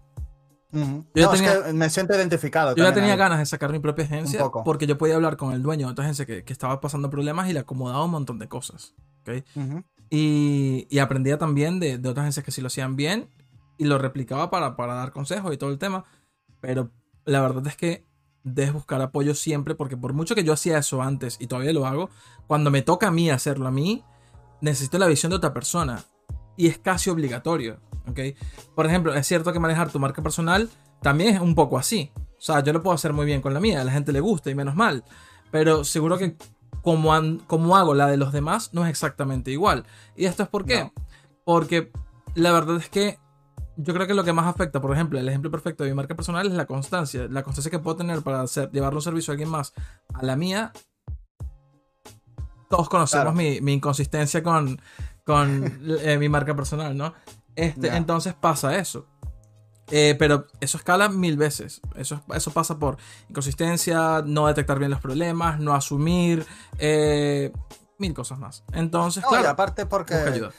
S3: Yo
S1: No, es que me siento identificado.
S3: Yo ya tenía
S1: ahí.
S3: ganas de sacar mi propia agencia porque yo podía hablar con el dueño de otra agencia que, que estaba pasando problemas y le acomodaba un montón de cosas. ¿ok?
S1: Ujú.
S3: Y, aprendía también de, otras agencias que sí lo hacían bien y lo replicaba para, dar consejos y todo el tema. Pero la verdad es que debes buscar apoyo siempre porque por mucho que yo hacía eso antes y todavía lo hago, cuando me toca a mí hacerlo a mí, necesito la visión de otra persona. Y es casi obligatorio. ¿ok? Por ejemplo, es cierto que manejar tu marca personal también es un poco así. O sea, yo lo puedo hacer muy bien con la mía, a la gente le gusta y menos mal. Pero seguro que como, han- como hago la de los demás no es exactamente igual. ¿Y esto es por qué?
S1: No.
S3: Porque la verdad es que yo creo que lo que más afecta, por ejemplo, el ejemplo perfecto de mi marca personal es la constancia. La constancia que puedo tener para hacer, llevarle un servicio a alguien más a la mía. Todos conocemos
S1: Claro.
S3: mi, mi inconsistencia con, con eh, mi marca personal, ¿no? Este. Entonces pasa eso. Eh, pero eso escala mil veces. Eso, eso pasa por inconsistencia, no detectar bien los problemas, no asumir, eh, mil cosas más. Entonces,
S1: No, y
S3: claro,
S1: aparte porque.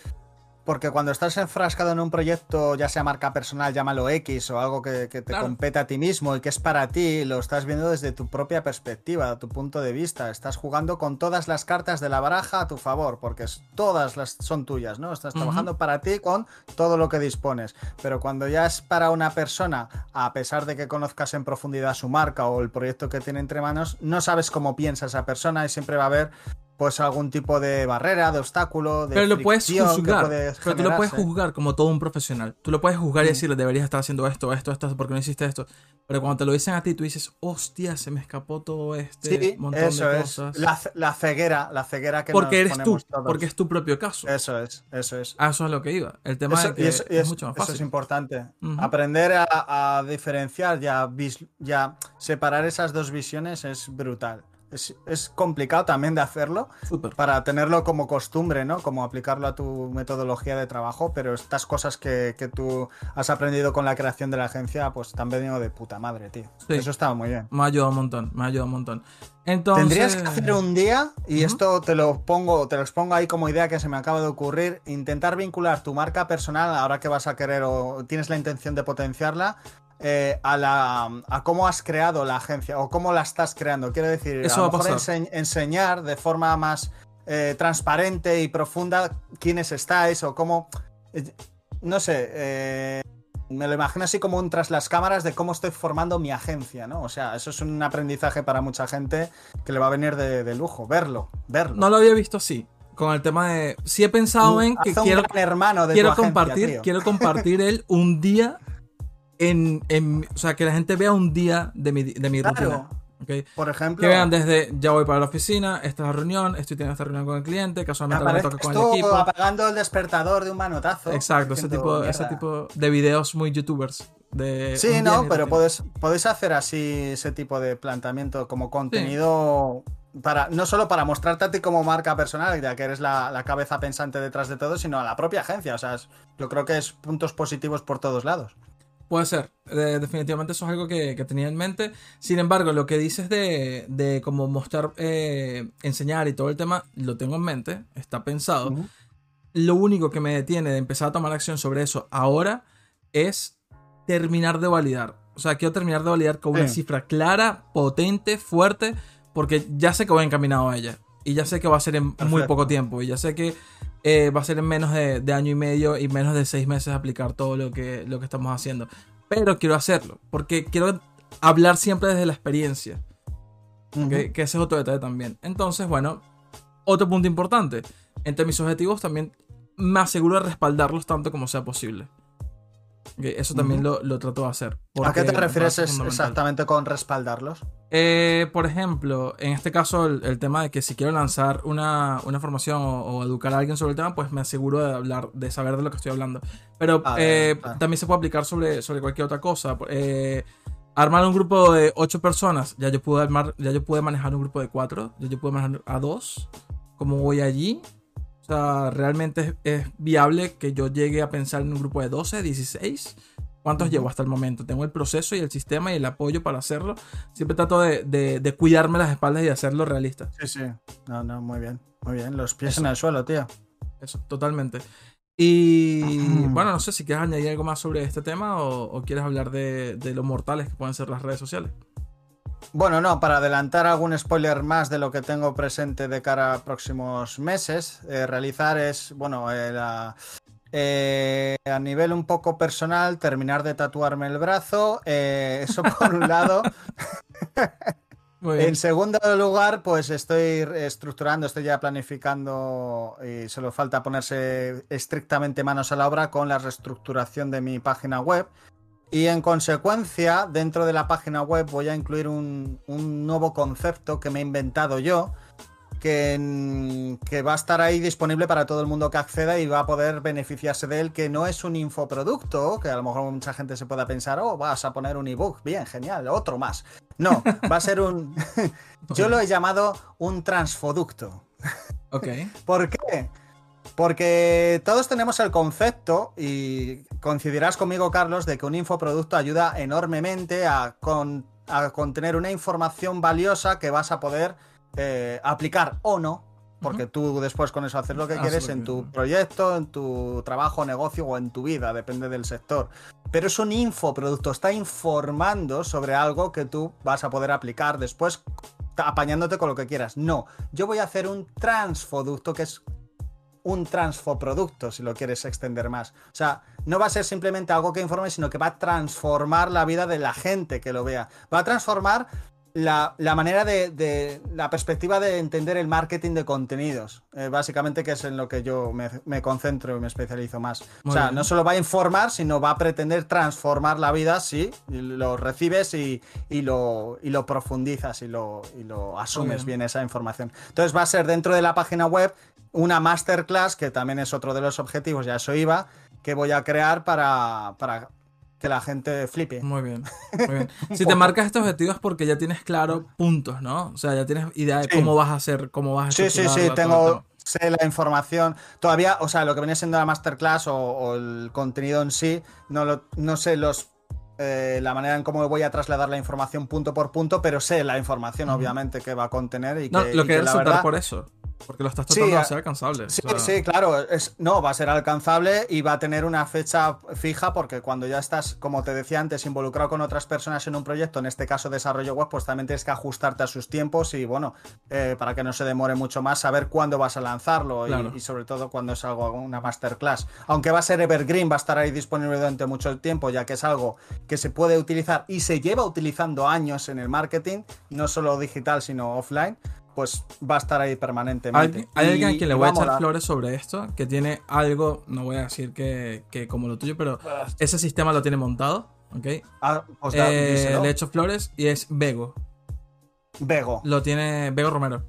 S1: Porque cuando estás enfrascado en un proyecto, ya sea marca personal, llámalo X o algo que, que te
S3: Claro.
S1: compete a ti mismo y que es para ti, lo estás viendo desde tu propia perspectiva, tu punto de vista. Estás jugando con todas las cartas de la baraja a tu favor, porque todas las son tuyas, ¿no? Estás trabajando para ti con todo lo que dispones. Pero cuando ya es para una persona, a pesar de que conozcas en profundidad su marca o el proyecto que tiene entre manos, no sabes cómo piensa esa persona y siempre va a haber pues algún tipo de barrera, de obstáculo, de
S3: Pero lo puedes juzgar.
S1: puede
S3: Pero tú lo puedes juzgar como todo un profesional. Tú lo puedes juzgar y
S1: Mm.
S3: decirle, deberías estar haciendo esto, esto, esto, porque no hiciste esto. Pero cuando te lo dicen a ti, tú dices, hostia, se me escapó todo este
S1: Sí,
S3: montón
S1: eso
S3: de
S1: es.
S3: cosas.
S1: La, ce- la ceguera, la ceguera que
S3: porque
S1: nos
S3: eres tú,
S1: todos.
S3: porque es tu propio caso.
S1: Eso es, eso es.
S3: A eso es lo que iba. El tema
S1: Eso,
S3: es que
S1: y eso- y
S3: es,
S1: es-
S3: mucho más
S1: eso
S3: fácil.
S1: es importante.
S3: Ujú.
S1: Aprender a, a diferenciar, ya, vis- ya separar esas dos visiones es brutal. Es, es complicado también de hacerlo para tenerlo como costumbre, ¿no? Como aplicarlo a tu metodología de trabajo, pero estas cosas que, que tú has aprendido con la creación de la agencia, pues te han venido de puta madre, tío.
S3: Sí.
S1: Eso está muy bien.
S3: Me ha ayudado un montón, me ha ayudado un montón. Entonces...
S1: Tendrías que hacer un día, y esto te lo pongo, te los pongo ahí como idea que se me acaba de ocurrir, intentar vincular tu marca personal, ahora que vas a querer o tienes la intención de potenciarla, eh, a la a cómo has creado la agencia o cómo la estás creando. Quiero decir,
S3: Eso
S1: a lo
S3: va a
S1: mejor
S3: pasar.
S1: ense- enseñar de forma más eh, transparente y profunda quiénes estáis o cómo. eh, no sé. me lo imagino así como un tras las cámaras de cómo estoy formando mi agencia, ¿no? O sea, eso es un aprendizaje para mucha gente que le va a venir de, de lujo, verlo, verlo.
S3: No lo había visto así. Con el tema de... Sí he pensado en que quiero,
S1: hermano de
S3: quiero
S1: tu agencia,
S3: compartir,
S1: tío.
S3: quiero compartir él un día en, en- O sea, que la gente vea un día de mi, de mi
S1: Claro.
S3: rutina. ¿ok?
S1: Por ejemplo,
S3: Que vean desde ya voy para la oficina, esta es la reunión, estoy teniendo esta reunión con el cliente, casualmente me toca con el equipo.
S1: apagando el despertador de un manotazo.
S3: Exacto, ese tipo, ese tipo de videos muy youtubers. De
S1: Sí, no, pero puedes, podéis hacer así ese tipo de planteamiento como contenido para, no solo para mostrarte a ti como marca personal, ya que eres la, la cabeza pensante detrás de todo, sino a la propia agencia. O sea, es- yo creo que es puntos positivos por todos lados.
S3: Puede ser, Eh, definitivamente eso es algo que, que tenía en mente. Sin embargo, lo que dices de, de como mostrar, eh, enseñar y todo el tema, lo tengo en mente, está pensado. Lo único que me detiene de empezar a tomar acción sobre eso ahora es terminar de validar. O sea, quiero terminar de validar con una
S1: Sí.
S3: cifra clara, potente, fuerte, porque ya sé que voy encaminado a ella. Y ya sé que va a ser en muy poco tiempo. Y ya sé que eh, va a ser en menos de, de año y medio y menos de seis meses aplicar todo lo que, lo que estamos haciendo. Pero quiero hacerlo, porque quiero hablar siempre desde la experiencia. Que, que ese es otro detalle también. Entonces, bueno, otro punto importante. Entre mis objetivos también me aseguro de respaldarlos tanto como sea posible. Eso también
S1: Ujú.
S3: lo, lo trato de hacer.
S1: ¿A qué te refieres exactamente con respaldarlos?
S3: Eh, por ejemplo, en este caso, el, el tema de que si quiero lanzar una, una formación o, o educar a alguien sobre el tema, pues me aseguro de hablar, de saber de lo que estoy hablando. Pero
S1: Ah,
S3: eh, también se puede aplicar sobre, sobre cualquier otra cosa. Eh, armar un grupo de ocho personas, ya yo pude armar, ya yo pude manejar un grupo de cuatro, ya yo pude manejar a dos. Como voy allí, o sea, realmente es, es viable que yo llegue a pensar en un grupo de 12, 16. ¿Cuántos llevo hasta el momento? Tengo el proceso y el sistema y el apoyo para hacerlo. Siempre trato de, de- de cuidarme las espaldas y de hacerlo realista.
S1: Sí, sí. No, no, muy bien. Muy bien. Los pies
S3: Eso.
S1: en el suelo, tío.
S3: Eso, totalmente. Y bueno, no sé si quieres añadir algo más sobre este tema o, o quieres hablar de, de lo mortales que pueden ser las redes sociales.
S1: Bueno, no, para adelantar algún spoiler más de lo que tengo presente de cara a próximos meses, eh, realizar es, bueno, eh, la- eh, a nivel un poco personal, terminar de tatuarme el brazo. eh, eso por un lado. En segundo lugar, pues estoy estructurando, estoy ya planificando y solo falta ponerse estrictamente manos a la obra con la reestructuración de mi página web. Y en consecuencia, dentro de la página web voy a incluir un, un nuevo concepto que me he inventado yo, que, que va a estar ahí disponible para todo el mundo que acceda y va a poder beneficiarse de él, que no es un infoproducto, que a lo mejor mucha gente se pueda pensar, oh, vas a poner un ebook, bien, genial, otro más. No, va a ser un... yo lo he llamado un transfoducto.
S3: Ok.
S1: ¿Por qué? Porque todos tenemos el concepto, y coincidirás conmigo, Carlos, de que un infoproducto ayuda enormemente a, con- a contener una información valiosa que vas a poder eh, aplicar o no, porque tú después con eso haces lo que
S3: Ah,
S1: quieres en tu proyecto, en tu trabajo, negocio o en tu vida, depende del sector. Pero es un infoproducto, está informando sobre algo que tú vas a poder aplicar después apañándote con lo que quieras. No, yo voy a hacer un transfoducto que es un transfoproducto, si lo quieres extender más. O sea, no va a ser simplemente algo que informe, sino que va a transformar la vida de la gente que lo vea. Va a transformar la, la manera de, de- la perspectiva de entender el marketing de contenidos. Eh, básicamente, que es en lo que yo me, me concentro y me especializo más.
S3: Muy
S1: o sea,
S3: bien.
S1: no solo va a informar, sino va a pretender transformar la vida si lo recibes y, y lo, y lo profundizas y lo, y lo asumes
S3: bien.
S1: bien esa información. Entonces va a ser dentro de la página web una masterclass, que también es otro de los objetivos, ya eso iba, que voy a crear para, para que la gente flipe.
S3: Muy bien. Muy bien. si te marcas estos objetivos es porque ya tienes claro puntos, ¿no? O sea, ya tienes idea de
S1: Sí.
S3: cómo vas a hacer, cómo vas a
S1: Sí, sí, sí, tengo, sé la información. Todavía, o sea, lo que viene siendo la masterclass o, o el contenido en sí, no, lo, no sé los eh, la manera en cómo voy a trasladar la información punto por punto, pero sé la información, obviamente, que va a contener y
S3: No,
S1: que,
S3: lo
S1: y
S3: quería
S1: la
S3: resaltar
S1: verdad-
S3: por eso. Porque lo estás
S1: Sí,
S3: tratando de
S1: a-
S3: hacer alcanzable.
S1: Sí,
S3: o sea,
S1: sí, claro. Es, no, va a ser alcanzable y va a tener una fecha fija porque cuando ya estás, como te decía antes, involucrado con otras personas en un proyecto, en este caso desarrollo web, pues también tienes que ajustarte a sus tiempos y bueno, eh, para que no se demore mucho más, saber cuándo vas a lanzarlo y- y, sobre todo cuando es algo, una masterclass. Aunque va a ser evergreen, va a estar ahí disponible durante mucho tiempo, ya que es algo que se puede utilizar y se lleva utilizando años en el marketing, no solo digital, sino offline. Pues va a estar ahí permanentemente.
S3: Hay, hay alguien a quien le voy a echar
S1: molar.
S3: flores sobre esto, que tiene algo, no voy a decir que, que como lo tuyo, pero ese sistema lo tiene montado, ¿ok?
S1: Ah, pues da-
S3: Eh, le echo flores y es Vego.
S1: Vego.
S3: Lo tiene Vego Romero.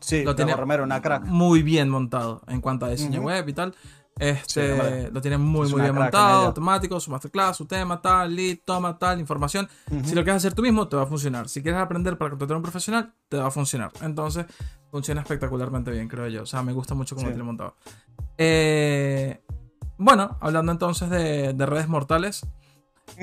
S1: Sí,
S3: Lo tiene
S1: Romero, una crack.
S3: muy bien montado en cuanto a diseño web y tal. Este, lo tienen muy,
S1: Es
S3: muy bien montado, automático, su masterclass, su tema, tal, lead, toma, tal, información. Si lo quieres hacer tú mismo, te va a funcionar. Si quieres aprender para contratar a un profesional, te va a funcionar. Entonces, funciona espectacularmente bien, creo yo. O sea, me gusta mucho cómo
S1: Sí.
S3: lo tiene montado. Eh, bueno, hablando entonces de, de redes mortales,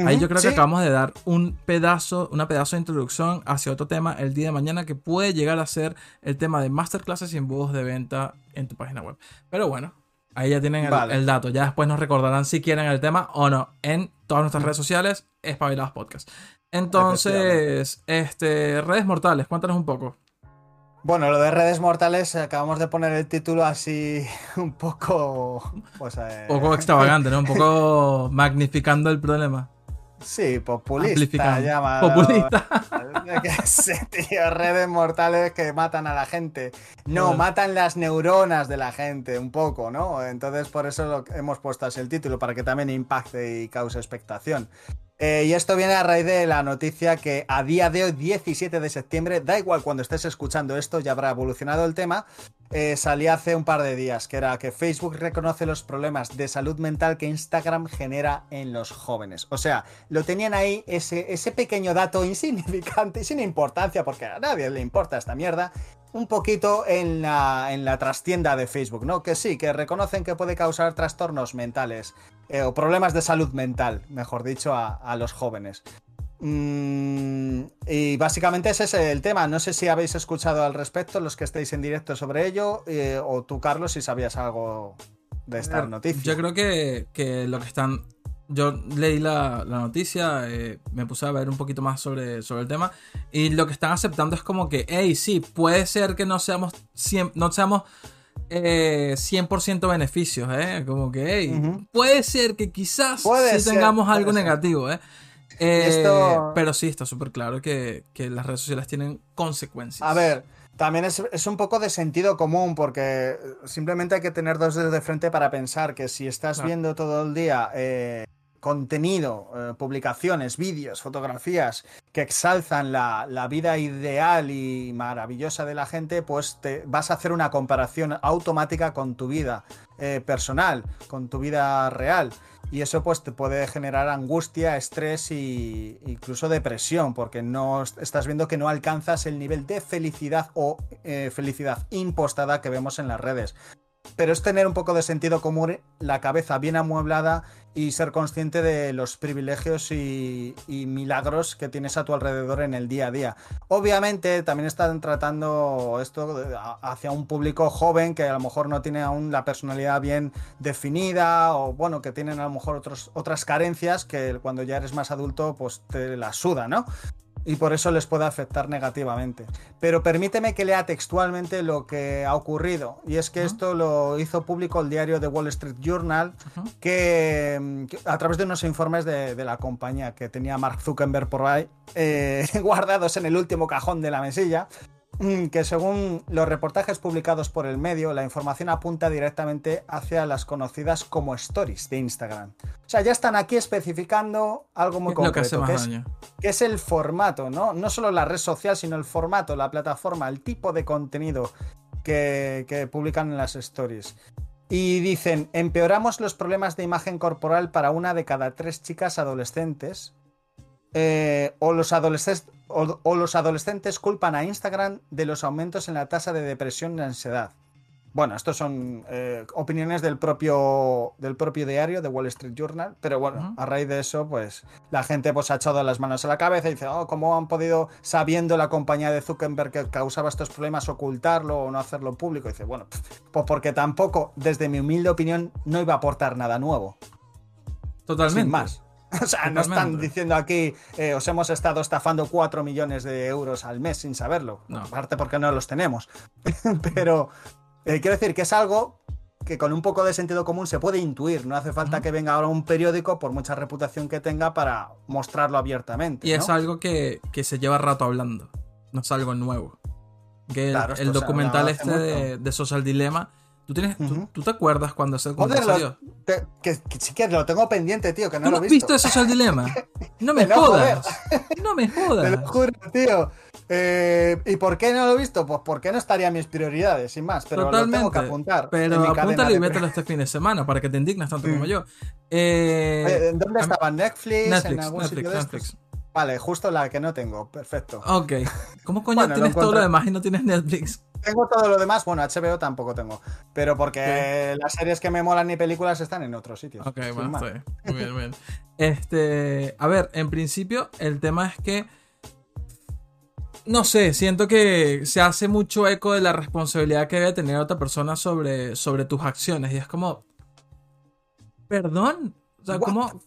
S3: Ahí yo creo que acabamos de dar un pedazo, una pedazo de introducción hacia otro tema el día de mañana que puede llegar a ser el tema de masterclasses y embudos de venta en tu página web. Pero bueno, ahí ya tienen el,
S1: Vale.
S3: el dato. Ya después nos recordarán si quieren el tema o no en todas nuestras redes sociales, Espabilados Podcast. Entonces, este, redes mortales, cuéntanos un poco.
S1: Bueno, lo de redes mortales, acabamos de poner el título así un poco. Pues, eh,
S3: Un poco extravagante, ¿no? Un poco magnificando el problema.
S1: Sí, populista. Llámalo.
S3: Populista.
S1: Tío, redes mortales que matan a la gente. No, matan las neuronas de la gente un poco, ¿no? Entonces por eso lo hemos puesto así el título, para que también impacte y cause expectación. Eh, y esto viene a raíz de la noticia que a día de hoy, 17 de septiembre, da igual cuando estés escuchando esto, ya habrá evolucionado el tema, eh, salía hace un par de días, que era que Facebook reconoce los problemas de salud mental que Instagram genera en los jóvenes. O sea, lo tenían ahí ese, ese pequeño dato insignificante, sin importancia, porque a nadie le importa esta mierda, un poquito en la, en la trastienda de Facebook, ¿no? Que sí, que reconocen que puede causar trastornos mentales eh, o problemas de salud mental, mejor dicho, a, a los jóvenes. Mm, y básicamente ese es el tema. No sé si habéis escuchado al respecto, los que estéis en directo sobre ello, eh, o tú, Carlos, si sabías algo de esta noticia.
S3: Yo creo que, que lo que están. Yo leí la, la noticia, eh, me puse a ver un poquito más sobre, sobre el tema. Y lo que están aceptando es como que, hey, sí, puede ser que no seamos 100, no seamos eh, 100% beneficios, ¿eh? Como que, hey, puede ser que quizás
S1: Puede
S3: sí
S1: ser,
S3: tengamos algo
S1: ser.
S3: negativo, ¿eh? Eh,
S1: esto-
S3: Pero sí, está súper claro que, que las redes sociales tienen consecuencias.
S1: A ver, también es, es un poco de sentido común porque simplemente hay que tener dos dedos de frente para pensar que si estás
S3: Claro.
S1: viendo todo el día eh, contenido, eh, publicaciones, vídeos, fotografías que exalzan la, la vida ideal y maravillosa de la gente, pues te vas a hacer una comparación automática con tu vida personal, con tu vida real. Y eso pues te puede generar angustia, estrés e incluso depresión, porque no est- estás viendo que no alcanzas el nivel de felicidad o eh, felicidad impostada que vemos en las redes. Pero es tener un poco de sentido común, la cabeza bien amueblada y ser consciente de los privilegios y, milagros que tienes a tu alrededor en el día a día. Obviamente también están tratando esto hacia un público joven que a lo mejor no tiene aún la personalidad bien definida o bueno, que tienen a lo mejor otras carencias que cuando ya eres más adulto pues te la suda, ¿no? Y por eso les puede afectar negativamente. Pero permíteme que lea textualmente lo que ha ocurrido. Y es que esto lo hizo público el diario The Wall Street Journal, que, que a través de unos informes de, de la compañía que tenía Mark Zuckerberg por ahí, eh, guardados en el último cajón de la mesilla, que según los reportajes publicados por el medio, la información apunta directamente hacia las conocidas como stories de Instagram. O sea, ya están aquí especificando algo muy
S3: que
S1: concreto, es que es el formato, ¿no? No solo la red social, sino el formato, la plataforma, el tipo de contenido que, que publican en las stories. Y dicen, empeoramos los problemas de imagen corporal para una de cada tres chicas adolescentes. Eh, o, los adolescentes, o, o los adolescentes culpan a Instagram de los aumentos en la tasa de depresión y ansiedad. Bueno, estos son eh, opiniones del propio, del propio diario, de Wall Street Journal, pero bueno, a raíz de eso, pues la gente pues, ha echado las manos a la cabeza y dice, oh, ¿cómo han podido, sabiendo la compañía de Zuckerberg que causaba estos problemas, ocultarlo o no hacerlo público? Y dice, bueno, pues porque tampoco, desde mi humilde opinión, no iba a aportar nada nuevo.
S3: Totalmente.
S1: Sin más. O sea, no están diciendo aquí, eh, os hemos estado estafando 4 millones de euros al mes sin saberlo.
S3: No.
S1: Aparte porque no los tenemos. Pero eh, quiero decir que es algo que con un poco de sentido común se puede intuir. No hace falta que venga ahora un periódico, por mucha reputación que tenga, para mostrarlo abiertamente.
S3: Y
S1: ¿no?
S3: es algo que, que se lleva rato hablando. No es algo nuevo. Que el-
S1: Claro,
S3: documental este de, de Social Dilemma ¿Tú, tienes, tú- te acuerdas cuando documental
S1: lo-
S3: salió?
S1: te- que, que sí que lo tengo pendiente, tío, que no
S3: ¿Tú
S1: lo he
S3: has
S1: visto.
S3: visto eso es el dilema? No me jodas. No me
S1: Te lo
S3: jodas.
S1: juro, tío. Eh, ¿Y por qué no lo he visto? Pues porque no estaría en mis prioridades, sin más. Pero lo tengo que apuntar. en
S3: Pero apúntale y
S1: de
S3: vételo este fin de semana para que te indignes tanto como yo. Eh,
S1: Eh, ¿en ¿Dónde estaba? ¿Netflix? ¿En
S3: Netflix,
S1: algún
S3: Netflix,
S1: sitio
S3: Netflix.
S1: Vale, justo la que no tengo. Perfecto.
S3: Ok. ¿Cómo coño
S1: Bueno, lo
S3: tienes todo lo demás y no tienes Netflix?
S1: Tengo todo lo demás. Bueno, HBO tampoco tengo. Pero porque las series que me molan ni películas están en otros sitios.
S3: Ok, bueno. Muy bien, muy bien. Este, a ver, en principio, el tema es que. No sé, siento que se hace mucho eco de la responsabilidad que debe tener otra persona sobre, sobre tus acciones. Y es como. ¿Perdón? O sea, ¿cómo.?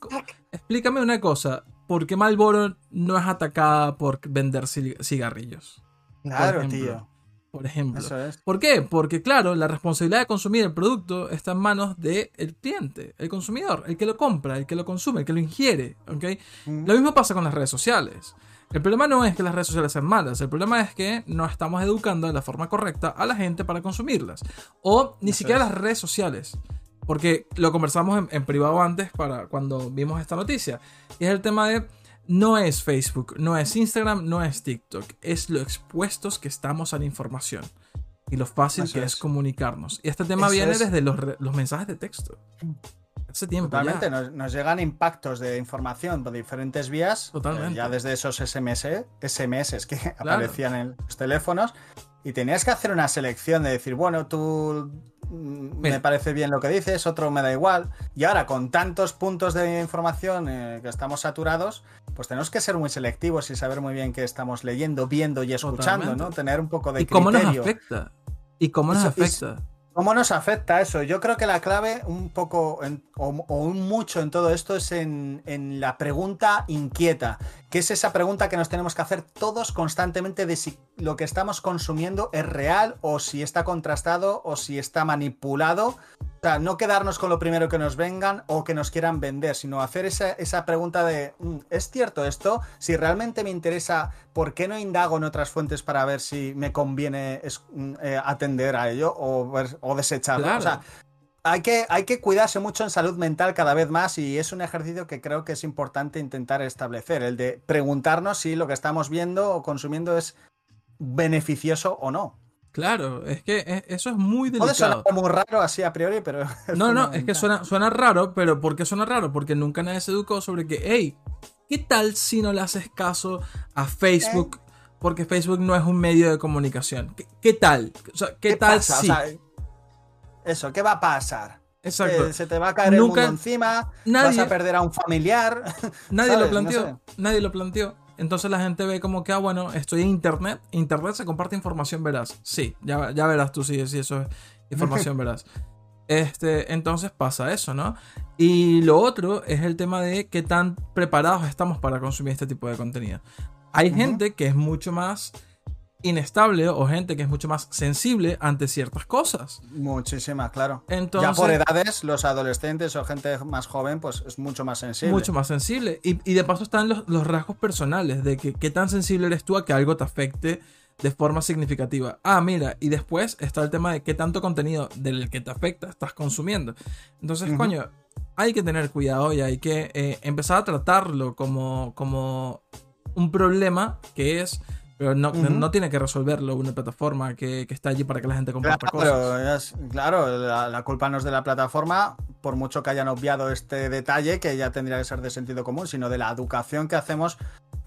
S3: Explícame una cosa. ¿Por qué Malboro no es atacada por vender ci- cigarrillos?
S1: Claro,
S3: ejemplo.
S1: tío.
S3: Por ejemplo.
S1: Eso es.
S3: ¿Por qué? Porque, claro, la responsabilidad de consumir el producto está en manos del cliente, el consumidor, el que lo compra, el que lo consume, el que lo ingiere. ¿ok?
S1: Mm.
S3: Lo mismo pasa con las redes sociales. El problema no es que las redes sociales sean malas, el problema es que no estamos educando de la forma correcta a la gente para consumirlas. O ni
S1: Eso
S3: siquiera
S1: es.
S3: las redes sociales. Porque lo conversamos en, en privado antes para cuando vimos esta noticia. Y es el tema de no es Facebook, no es Instagram, no es TikTok. Es lo expuestos que estamos a la información. Y lo fácil
S1: Eso
S3: que es.
S1: es.
S3: comunicarnos. Y este tema
S1: Eso
S3: viene
S1: es.
S3: desde los, mensajes de texto. Hace tiempo. ya.
S1: Totalmente, nos, nos llegan impactos de información por diferentes vías,
S3: Totalmente.
S1: eh, ya desde esos SMS, SMS que aparecían en los teléfonos, y tenías que hacer una selección de decir, bueno, tú mm,
S3: Mira.
S1: me parece bien lo que dices, otro me da igual, y ahora con tantos puntos de información eh, que estamos saturados, pues tenemos que ser muy selectivos y saber muy bien qué estamos leyendo, viendo y escuchando,
S3: Totalmente.
S1: ¿no? Tener un poco de
S3: ¿Y cómo nos
S1: criterio.
S3: afecta? ¿Y cómo nos
S1: Eso-
S3: afecta?
S1: ¿Cómo nos afecta eso? Yo creo que la clave un poco en- o, un mucho en todo esto es en, en la pregunta inquieta, que es esa pregunta que nos tenemos que hacer todos constantemente de si lo que estamos consumiendo es real o si está contrastado o si está manipulado. O sea, no quedarnos con lo primero que nos vengan o que nos quieran vender, sino hacer esa, esa pregunta de, "Mm, ¿es cierto esto? Si realmente me interesa, ¿por qué no indago en otras fuentes para ver si me conviene es- mm, eh, atender a ello o, o desecharlo?
S3: Claro.
S1: O sea, hay que, hay que cuidarse mucho en salud mental cada vez más y es un ejercicio que creo que es importante intentar establecer, el de preguntarnos si lo que estamos viendo o consumiendo es beneficioso o no.
S3: Claro, es que es- eso es muy delicado.
S1: muy raro así a priori, pero...
S3: No, no, es que suena, suena raro, pero ¿por qué suena raro? Porque nunca nadie se educó sobre que, hey, ¿qué tal si no le haces caso a Facebook? Porque Facebook no es un medio de comunicación. ¿Qué, qué tal? O sea, ¿qué, tal
S1: pasa? O
S3: si?
S1: sea, eso, ¿qué va a pasar?
S3: Exacto.
S1: Eh, se te va a caer
S3: Nunca-
S1: el mundo encima,
S3: nadie-
S1: vas a perder a un familiar.
S3: Nadie lo planteó.
S1: sé.
S3: Nadie lo planteó. Entonces la gente ve como que, ah, bueno, estoy en internet. Internet se comparte información veraz. Sí, ya, ya verás tú si, si eso es información veraz. Este, entonces pasa eso, ¿no? Y lo otro es el tema de qué tan preparados estamos para consumir este tipo de contenido. Hay gente que es mucho más inestable o gente que es mucho más sensible ante ciertas cosas.
S1: Muchísimas, claro.
S3: Entonces,
S1: ya por edades, los adolescentes o gente más joven, pues es mucho más sensible.
S3: Mucho más sensible. Y, y de paso están los, los rasgos personales de que qué tan sensible eres tú a que algo te afecte de forma significativa. Ah, mira, y después está el tema de qué tanto contenido del que te afecta estás consumiendo. Entonces, coño, hay que tener cuidado y hay que eh, empezar a tratarlo como, como un problema que es, pero no, no tiene que resolverlo una plataforma que, que está allí para que la gente comparta cosas.
S1: Claro, es- claro la, la culpa no es de la plataforma, por mucho que hayan obviado este detalle, que ya tendría que ser de sentido común, sino de la educación que hacemos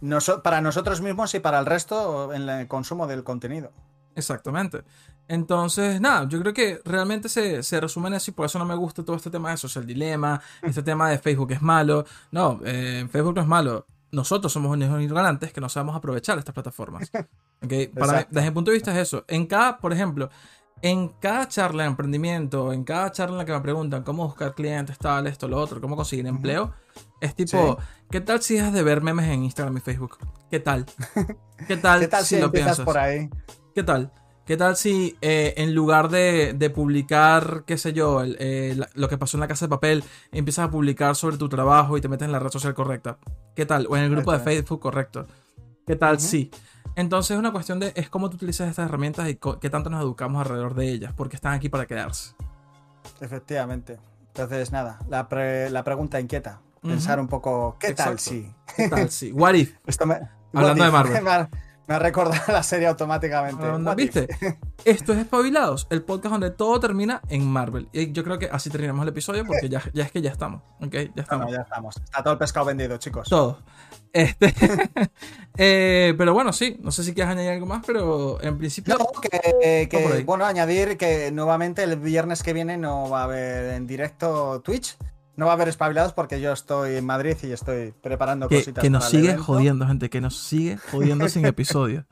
S1: noso- para nosotros mismos y para el resto en el consumo del contenido.
S3: Exactamente. Entonces, nada, yo creo que realmente se, se resume en eso y por eso no me gusta todo este tema de social dilema, este tema de Facebook es malo. No, eh, Facebook no es malo. Nosotros somos unos ignorantes que no sabemos aprovechar estas plataformas. ¿Ok? Para mí,
S1: Exacto.
S3: desde mi punto de vista es eso. En cada, por ejemplo, en cada charla de emprendimiento, en cada charla en la que me preguntan cómo buscar clientes, tal, esto, lo otro, cómo conseguir empleo, es tipo, ¿qué tal si dejas de ver memes en Instagram y Facebook? ¿Qué tal? ¿Qué tal,
S1: ¿Qué tal si,
S3: lo
S1: empiezas
S3: piensas?
S1: por ahí?
S3: ¿Qué tal? ¿Qué tal si eh, en lugar de, de publicar, qué sé yo, el- eh, la- lo que pasó en la casa de papel, empiezas a publicar sobre tu trabajo y te metes en la red social correcta? ¿Qué tal? O en el grupo de. Facebook correcto. ¿Qué tal
S1: Ujú.
S3: si? Entonces es una cuestión de es cómo tú utilizas estas herramientas y qué tanto nos educamos alrededor de ellas, porque están aquí para quedarse.
S1: Efectivamente. Entonces, nada, la, pre- la pregunta inquieta. Pensar un poco, ¿qué tal si?
S3: ¿Qué tal? Sí. What if?
S1: Esto me,
S3: Hablando
S1: What
S3: de. Marvel.
S1: Me ha, recordado la serie automáticamente.
S3: Onda. ¿Viste? Esto es Espabilados, el podcast donde todo termina en Marvel. Y yo creo que así terminamos el episodio porque ya, ya es que ya estamos. ¿Ok? Ya estamos.
S1: ya estamos. Está todo el pescado vendido, chicos.
S3: Todo. Este. eh, pero bueno, sí. No sé si quieres añadir algo más, pero en principio.
S1: No, que,
S3: ahí.
S1: bueno, añadir que nuevamente el viernes que viene no va a haber en directo Twitch. No va a haber espabilados porque yo estoy en Madrid y estoy preparando
S3: Que,
S1: cositas.
S3: que nos
S1: para el
S3: sigue
S1: evento.
S3: jodiendo, gente. Que nos sigue jodiendo sin episodio.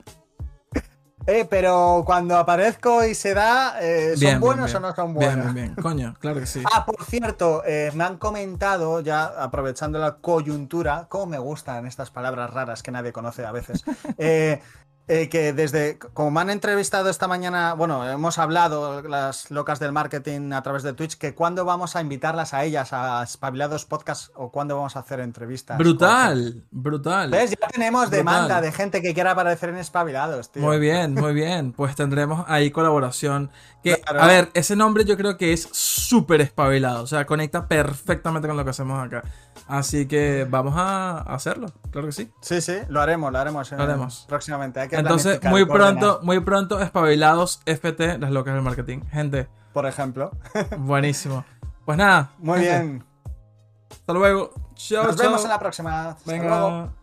S1: Eh, pero cuando aparezco y se da, eh, ¿son
S3: Bien,
S1: buenos
S3: bien.
S1: o no son buenos?
S3: bien, bien. Coño, claro que sí.
S1: Ah, por cierto, eh, me han comentado, ya aprovechando la coyuntura, cómo me gustan estas palabras raras que nadie conoce a veces, eh, que desde, como me han entrevistado esta mañana, bueno, hemos hablado las locas del marketing a través de Twitch, que cuándo vamos a invitarlas a ellas a Espabilados Podcast o cuándo vamos a hacer entrevistas.
S3: Brutal, brutal.
S1: ¿Ves? Ya tenemos
S3: Brutal.
S1: demanda de gente que quiera aparecer en Espabilados, tío.
S3: Muy bien, muy bien. Pues tendremos ahí colaboración. Que,
S1: Claro.
S3: a ver, ese nombre yo creo que es súper espabilado. O sea, conecta perfectamente con lo que hacemos acá. Así que vamos a hacerlo. Claro que sí.
S1: Sí, sí, lo haremos, lo haremos, eh,
S3: Lo haremos.
S1: próximamente. Hay que
S3: Entonces, muy pronto, muy pronto, espabilados FT, las locas del marketing. Gente,
S1: Por ejemplo.
S3: buenísimo. Pues nada.
S1: Muy
S3: gente,
S1: bien.
S3: Hasta luego. Chao,
S1: Nos
S3: chao.
S1: vemos en la próxima. Hasta luego.
S3: Venga.